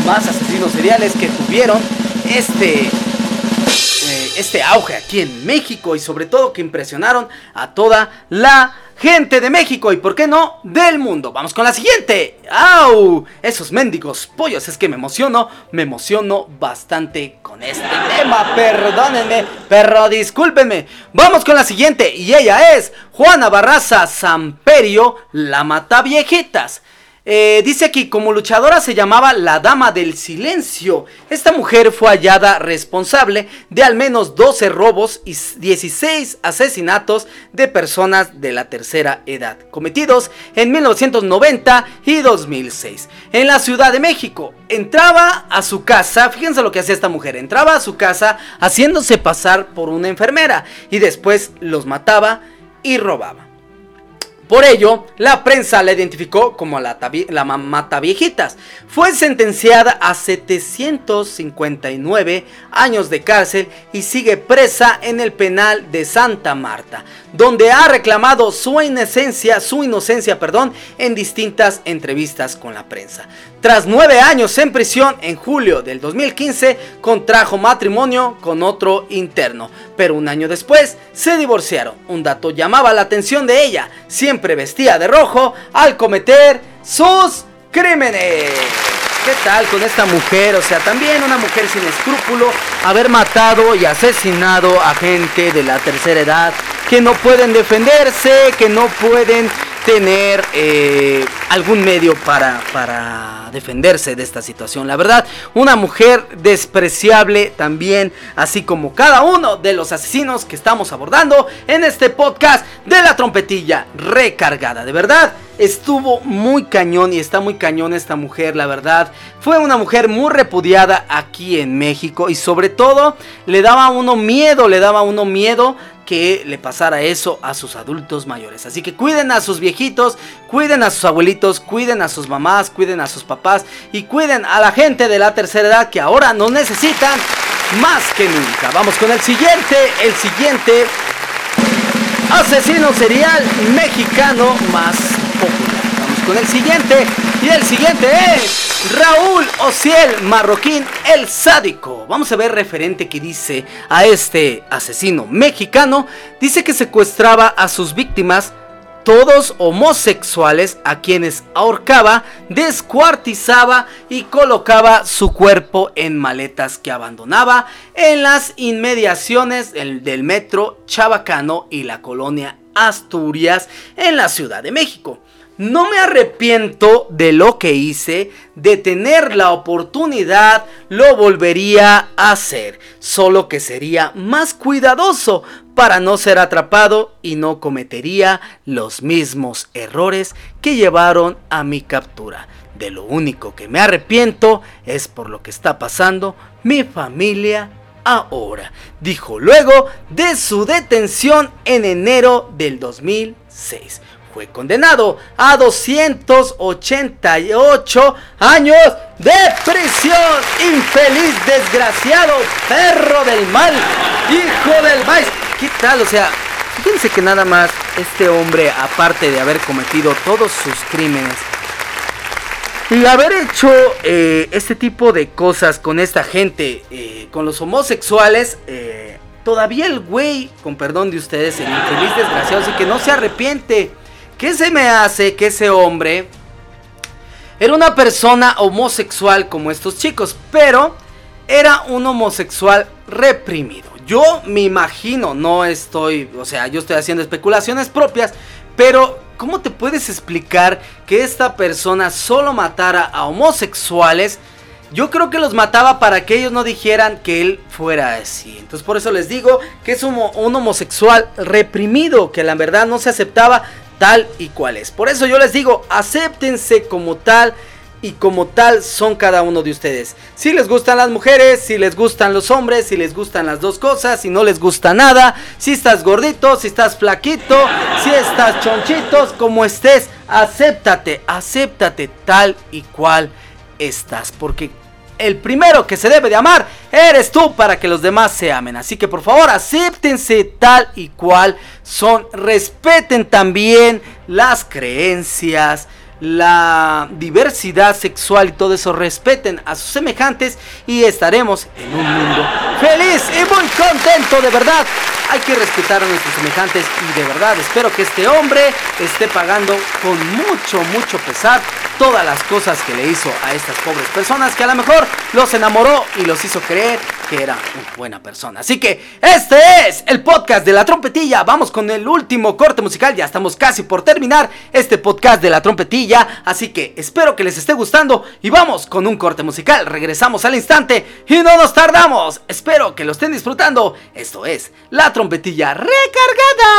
más asesinos seriales que tuvieron este, eh, este auge aquí en México y sobre todo que impresionaron a toda la gente de México y por qué no del mundo. Vamos con la siguiente. ¡Au! Esos mendigos pollos, es que me emociono, me emociono bastante con este tema. Perdónenme, pero discúlpenme. Vamos con la siguiente y ella es Juana Barraza Samperio, la mata viejitas. Eh, dice aquí, como luchadora se llamaba la Dama del Silencio. Esta mujer fue hallada responsable de al menos 12 robos y 16 asesinatos de personas de la tercera edad, cometidos en 1990 y 2006. En la Ciudad de México, entraba a su casa, fíjense lo que hacía esta mujer, entraba a su casa haciéndose pasar por una enfermera y después los mataba y robaba. Por ello, la prensa la identificó como la, la Mata Viejitas. Fue sentenciada a 759 años de cárcel y sigue presa en el penal de Santa Marta, donde ha reclamado su inocencia, su inocencia, perdón, en distintas entrevistas con la prensa. Tras nueve años en prisión, en julio del 2015 contrajo matrimonio con otro interno, pero un año después se divorciaron. Un dato llamaba la atención de ella, siempre vestía de rojo al cometer sus crímenes. ¿Qué tal con esta mujer? O sea, también una mujer sin escrúpulo, haber matado y asesinado a gente de la tercera edad que no pueden defenderse, que no pueden tener eh, algún medio para, para defenderse de esta situación. La verdad, una mujer despreciable también, así como cada uno de los asesinos que estamos abordando en este podcast de la trompetilla recargada. De verdad, estuvo muy cañón y está muy cañón esta mujer, la verdad. Fue una mujer muy repudiada aquí en México y sobre todo le daba a uno miedo, le daba a uno miedo que le pasara eso a sus adultos mayores. Así que cuiden a sus viejitos, cuiden a sus abuelitos, cuiden a sus mamás, cuiden a sus papás y cuiden a la gente de la tercera edad que ahora nos necesitan más que nunca. Vamos con el siguiente, el siguiente asesino serial mexicano más popular. Vamos con el siguiente y el siguiente es Raúl Ociel Marroquín el sádico. Vamos a ver referente que dice a este asesino mexicano. Dice que secuestraba a sus víctimas, todos homosexuales, a quienes ahorcaba, descuartizaba y colocaba su cuerpo en maletas que abandonaba en las inmediaciones del metro Chabacano y la colonia Asturias en la Ciudad de México. No me arrepiento de lo que hice, de tener la oportunidad, lo volvería a hacer, solo que sería más cuidadoso para no ser atrapado y no cometería los mismos errores que llevaron a mi captura. De lo único que me arrepiento es por lo que está pasando mi familia ahora, dijo luego de su detención en enero del 2006 fue condenado a 288 años de prisión. Infeliz, desgraciado, perro del mal, hijo del maíz. ¿Qué tal? O sea, fíjense que nada más este hombre, aparte de haber cometido todos sus crímenes, y haber hecho eh, este tipo de cosas con esta gente, eh, con los homosexuales, eh, todavía el güey, con perdón de ustedes, el infeliz desgraciado, así que no se arrepiente. ¿Qué se me hace que ese hombre era una persona homosexual como estos chicos, pero era un homosexual reprimido. Yo me imagino, no estoy, o sea, yo estoy haciendo especulaciones propias, pero ¿cómo te puedes explicar que esta persona solo matara a homosexuales? Yo creo que los mataba para que ellos no dijeran que él fuera así. Entonces por eso les digo que es un, un homosexual reprimido, que la verdad no se aceptaba tal y cual es. Por eso yo les digo, acéptense como tal y como tal son cada uno de ustedes. Si les gustan las mujeres, si les gustan los hombres, si les gustan las dos cosas, si no les gusta nada, si estás gordito, si estás flaquito, si estás chonchitos, como estés, acéptate, acéptate tal y cual estás, porque el primero que se debe de amar eres tú para que los demás se amen. Así que por favor, acéptense tal y cual son. Respeten también las creencias, la diversidad sexual y todo eso. Respeten a sus semejantes y estaremos en un mundo feliz y muy contento, de verdad. Hay que respetar a nuestros semejantes y de verdad espero que este hombre esté pagando con mucho, mucho pesar todas las cosas que le hizo a estas pobres personas que a lo mejor los enamoró y los hizo creer que era una buena persona. Así que este es el podcast de la trompetilla. Vamos con el último corte musical. Ya estamos casi por terminar este podcast de la trompetilla. Así que espero que les esté gustando y vamos con un corte musical. Regresamos al instante y no nos tardamos. Espero que lo estén disfrutando. Esto es la trompetilla recargada.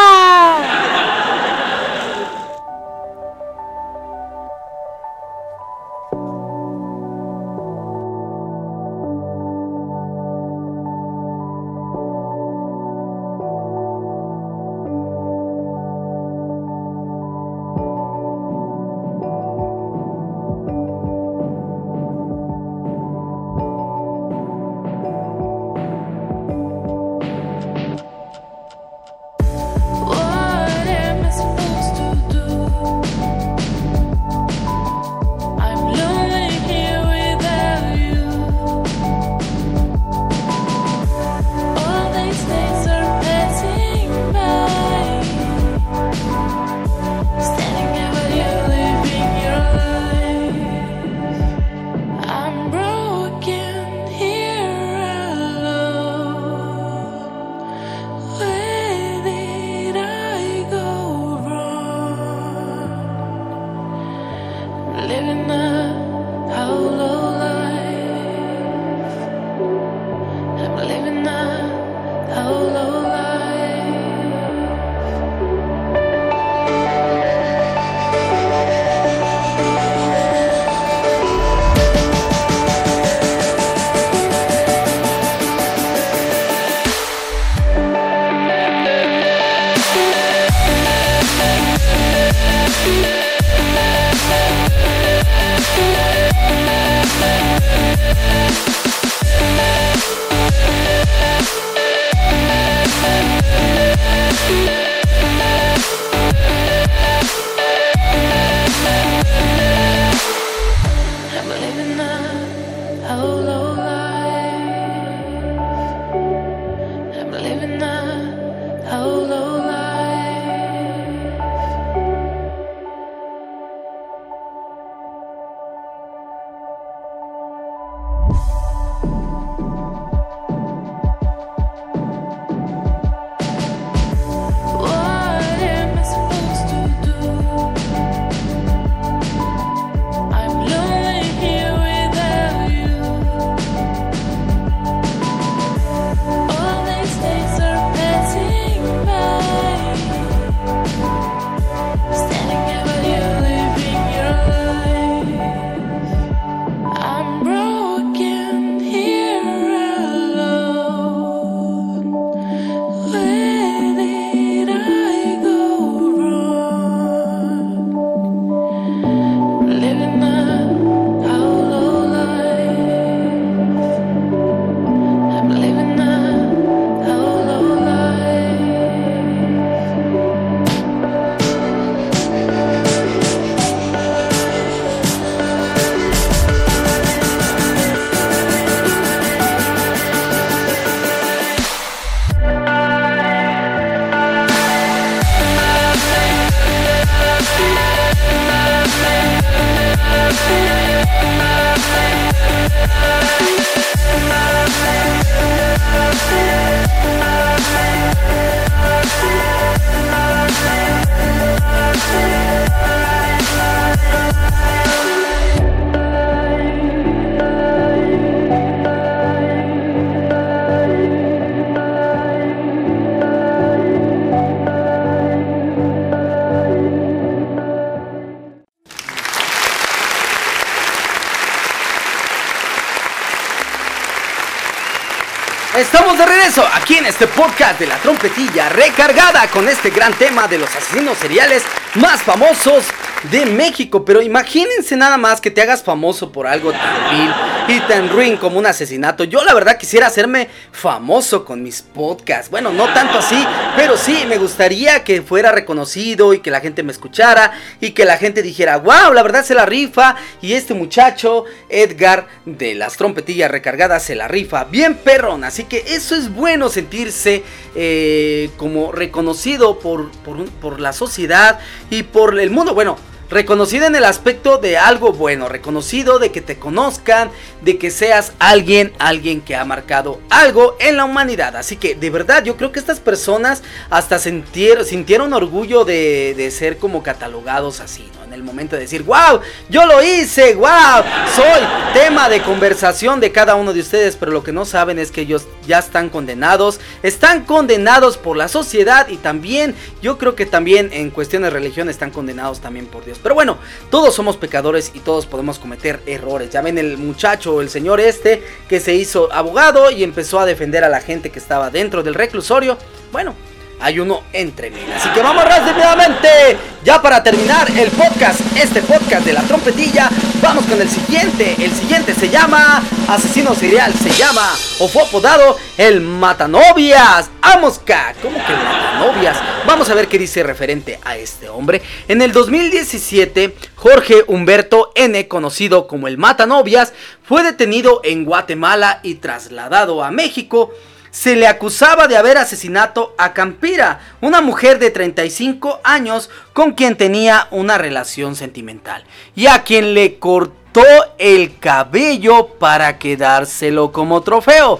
Aquí en este podcast de la trompetilla recargada con este gran tema de los asesinos seriales más famosos de México. Pero imagínense nada más que te hagas famoso por algo tan vil y tan ruin como un asesinato. Yo la verdad quisiera hacerme famoso con mis podcasts. Bueno, no tanto así, pero sí me gustaría que fuera reconocido y que la gente me escuchara y que la gente dijera, wow, la verdad se la rifa. Y este muchacho, Edgar de las trompetillas recargadas, se la rifa. Bien perrón. Así que eso es bueno sentirse eh, como reconocido por, por, por la sociedad y por el mundo. Bueno, reconocido en el aspecto de algo bueno, reconocido de que te conozcan, de que seas alguien, alguien que ha marcado algo en la humanidad. Así que de verdad yo creo que estas personas hasta sintieron, sintieron orgullo de, de ser como catalogados así, ¿no? En el momento de decir, wow, yo lo hice, wow, soy tema de conversación de cada uno de ustedes, pero lo que no saben es que ellos ya están condenados, están condenados por la sociedad y también, yo creo que también en cuestiones de religión están condenados también por Dios. Pero bueno, todos somos pecadores y todos podemos cometer errores. Ya ven el muchacho, el señor este, que se hizo abogado y empezó a defender a la gente que estaba dentro del reclusorio. Bueno, hay uno entre mil. Así que vamos rápidamente. Ya para terminar el podcast, este podcast de la trompetilla, vamos con el siguiente. El siguiente se llama Asesino Serial, se llama o fue apodado el Matanovias. Amosca, ¿cómo que Matanovias? Vamos a ver qué dice referente a este hombre. En el 2017, Jorge Humberto N, conocido como el Matanovias, fue detenido en Guatemala y trasladado a México se le acusaba de haber asesinado a Campira, una mujer de 35 años con quien tenía una relación sentimental y a quien le cortó el cabello para quedárselo como trofeo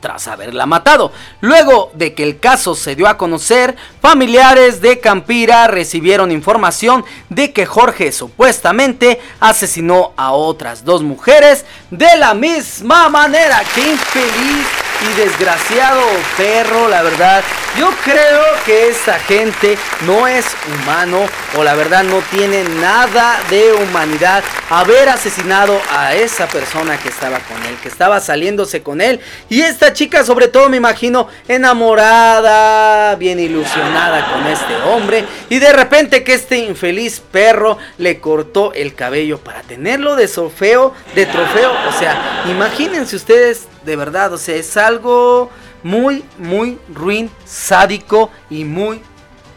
tras haberla matado. Luego de que el caso se dio a conocer, familiares de Campira recibieron información de que Jorge supuestamente asesinó a otras dos mujeres de la misma manera. ¡Qué infeliz! Y desgraciado perro, la verdad. Yo creo que esta gente no es humano o la verdad no tiene nada de humanidad haber asesinado a esa persona que estaba con él, que estaba saliéndose con él. Y esta chica sobre todo me imagino enamorada, bien ilusionada con este hombre. Y de repente que este infeliz perro le cortó el cabello para tenerlo de trofeo, de trofeo. O sea, imagínense ustedes de verdad, o sea, es algo muy, muy ruin, sádico y muy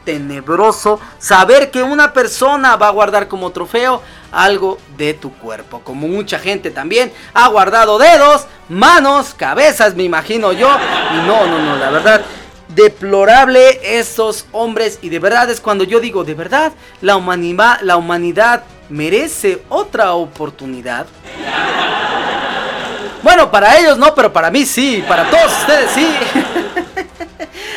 tenebroso saber que una persona va a guardar como trofeo algo de tu cuerpo. Como mucha gente también ha guardado dedos, manos, cabezas, me imagino yo. Y no, no, no, la verdad. Deplorable esos hombres y de verdad es cuando yo digo, de verdad, la humanidad, la humanidad merece otra oportunidad. Bueno, para ellos no, pero para mí sí, para todos ustedes sí.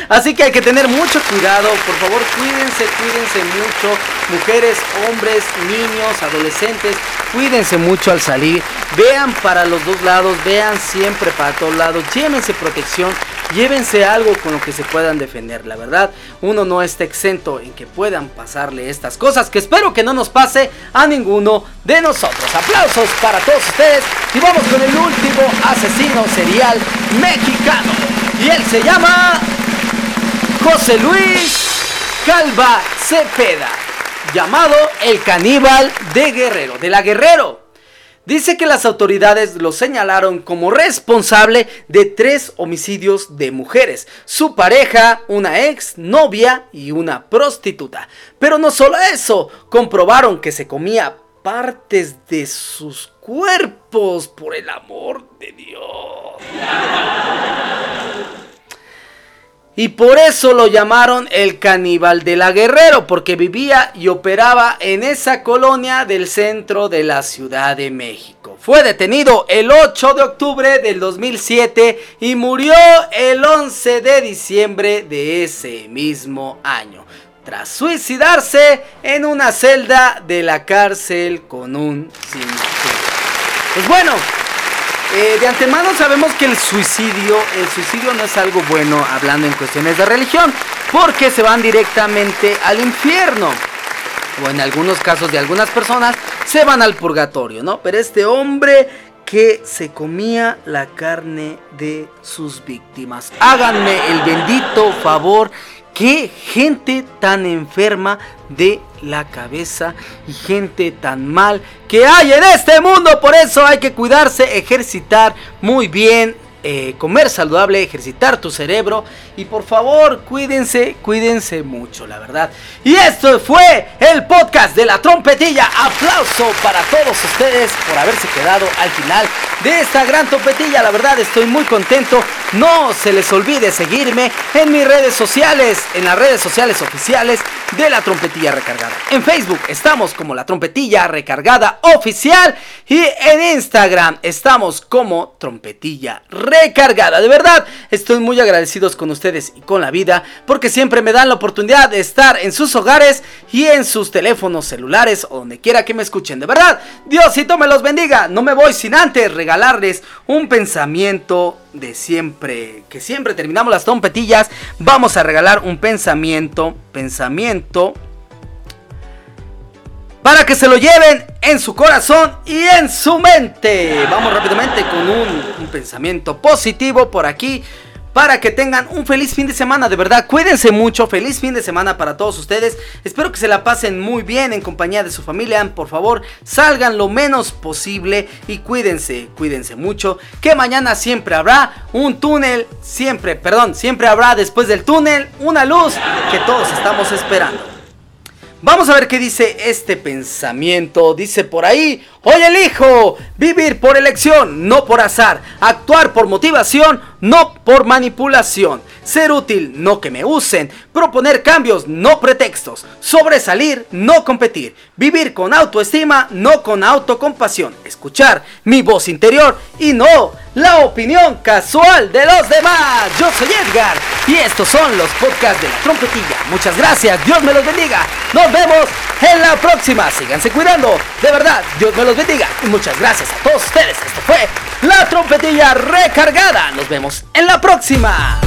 Así que hay que tener mucho cuidado, por favor, cuídense, cuídense mucho, mujeres, hombres, niños, adolescentes, cuídense mucho al salir, vean para los dos lados, vean siempre para todos lados, llévense protección, llévense algo con lo que se puedan defender, la verdad, uno no está exento en que puedan pasarle estas cosas, que espero que no nos pase a ninguno de nosotros. Aplausos para todos ustedes. Y vamos con el último asesino serial mexicano. Y él se llama José Luis Calva Cepeda, llamado el caníbal de Guerrero, de la Guerrero. Dice que las autoridades lo señalaron como responsable de tres homicidios de mujeres, su pareja, una ex novia y una prostituta. Pero no solo eso, comprobaron que se comía partes de sus cuerpos, por el amor de Dios. Y por eso lo llamaron el caníbal de la Guerrero, porque vivía y operaba en esa colonia del centro de la Ciudad de México. Fue detenido el 8 de octubre del 2007 y murió el 11 de diciembre de ese mismo año, tras suicidarse en una celda de la cárcel con un cinturón. Pues bueno, eh, de antemano sabemos que el suicidio, el suicidio no es algo bueno hablando en cuestiones de religión, porque se van directamente al infierno. O en algunos casos de algunas personas se van al purgatorio, ¿no? Pero este hombre que se comía la carne de sus víctimas. Háganme el bendito favor Qué gente tan enferma de la cabeza y gente tan mal que hay en este mundo. Por eso hay que cuidarse, ejercitar muy bien, eh, comer saludable, ejercitar tu cerebro. Y por favor, cuídense, cuídense mucho, la verdad. Y esto fue el podcast de la trompetilla. Aplauso para todos ustedes por haberse quedado al final de esta gran trompetilla. La verdad, estoy muy contento. No se les olvide seguirme en mis redes sociales, en las redes sociales oficiales de la trompetilla recargada. En Facebook estamos como la trompetilla recargada oficial y en Instagram estamos como trompetilla recargada. De verdad, estoy muy agradecidos con ustedes y con la vida porque siempre me dan la oportunidad de estar en sus hogares y en sus teléfonos celulares o donde quiera que me escuchen. De verdad, Diosito me los bendiga. No me voy sin antes regalarles un pensamiento de siempre, que siempre terminamos las trompetillas, vamos a regalar un pensamiento, pensamiento, para que se lo lleven en su corazón y en su mente. Vamos rápidamente con un, pensamiento positivo por aquí para que tengan un feliz fin de semana. De verdad, cuídense mucho. Feliz fin de semana para todos ustedes. Espero que se la pasen muy bien en compañía de su familia. Por favor, salgan lo menos posible y cuídense, cuídense mucho. Que mañana siempre habrá un túnel, siempre, perdón, siempre habrá después del túnel una luz que todos estamos esperando. Vamos a ver qué dice este pensamiento. Dice por ahí, hoy elijo vivir por elección, no por azar, actuar por motivación, no por manipulación, ser útil, no que me usen, proponer cambios, no pretextos, sobresalir, no competir, vivir con autoestima, no con autocompasión, escuchar mi voz interior y no la opinión casual de los demás. Yo soy Edgar y estos son los podcasts de la trompetilla. Muchas gracias, Dios me los bendiga. Nos vemos en la próxima. Síganse cuidando. De verdad, Dios me los bendiga. Y muchas gracias a todos ustedes. Esto fue la trompetilla recargada. Nos vemos en la próxima.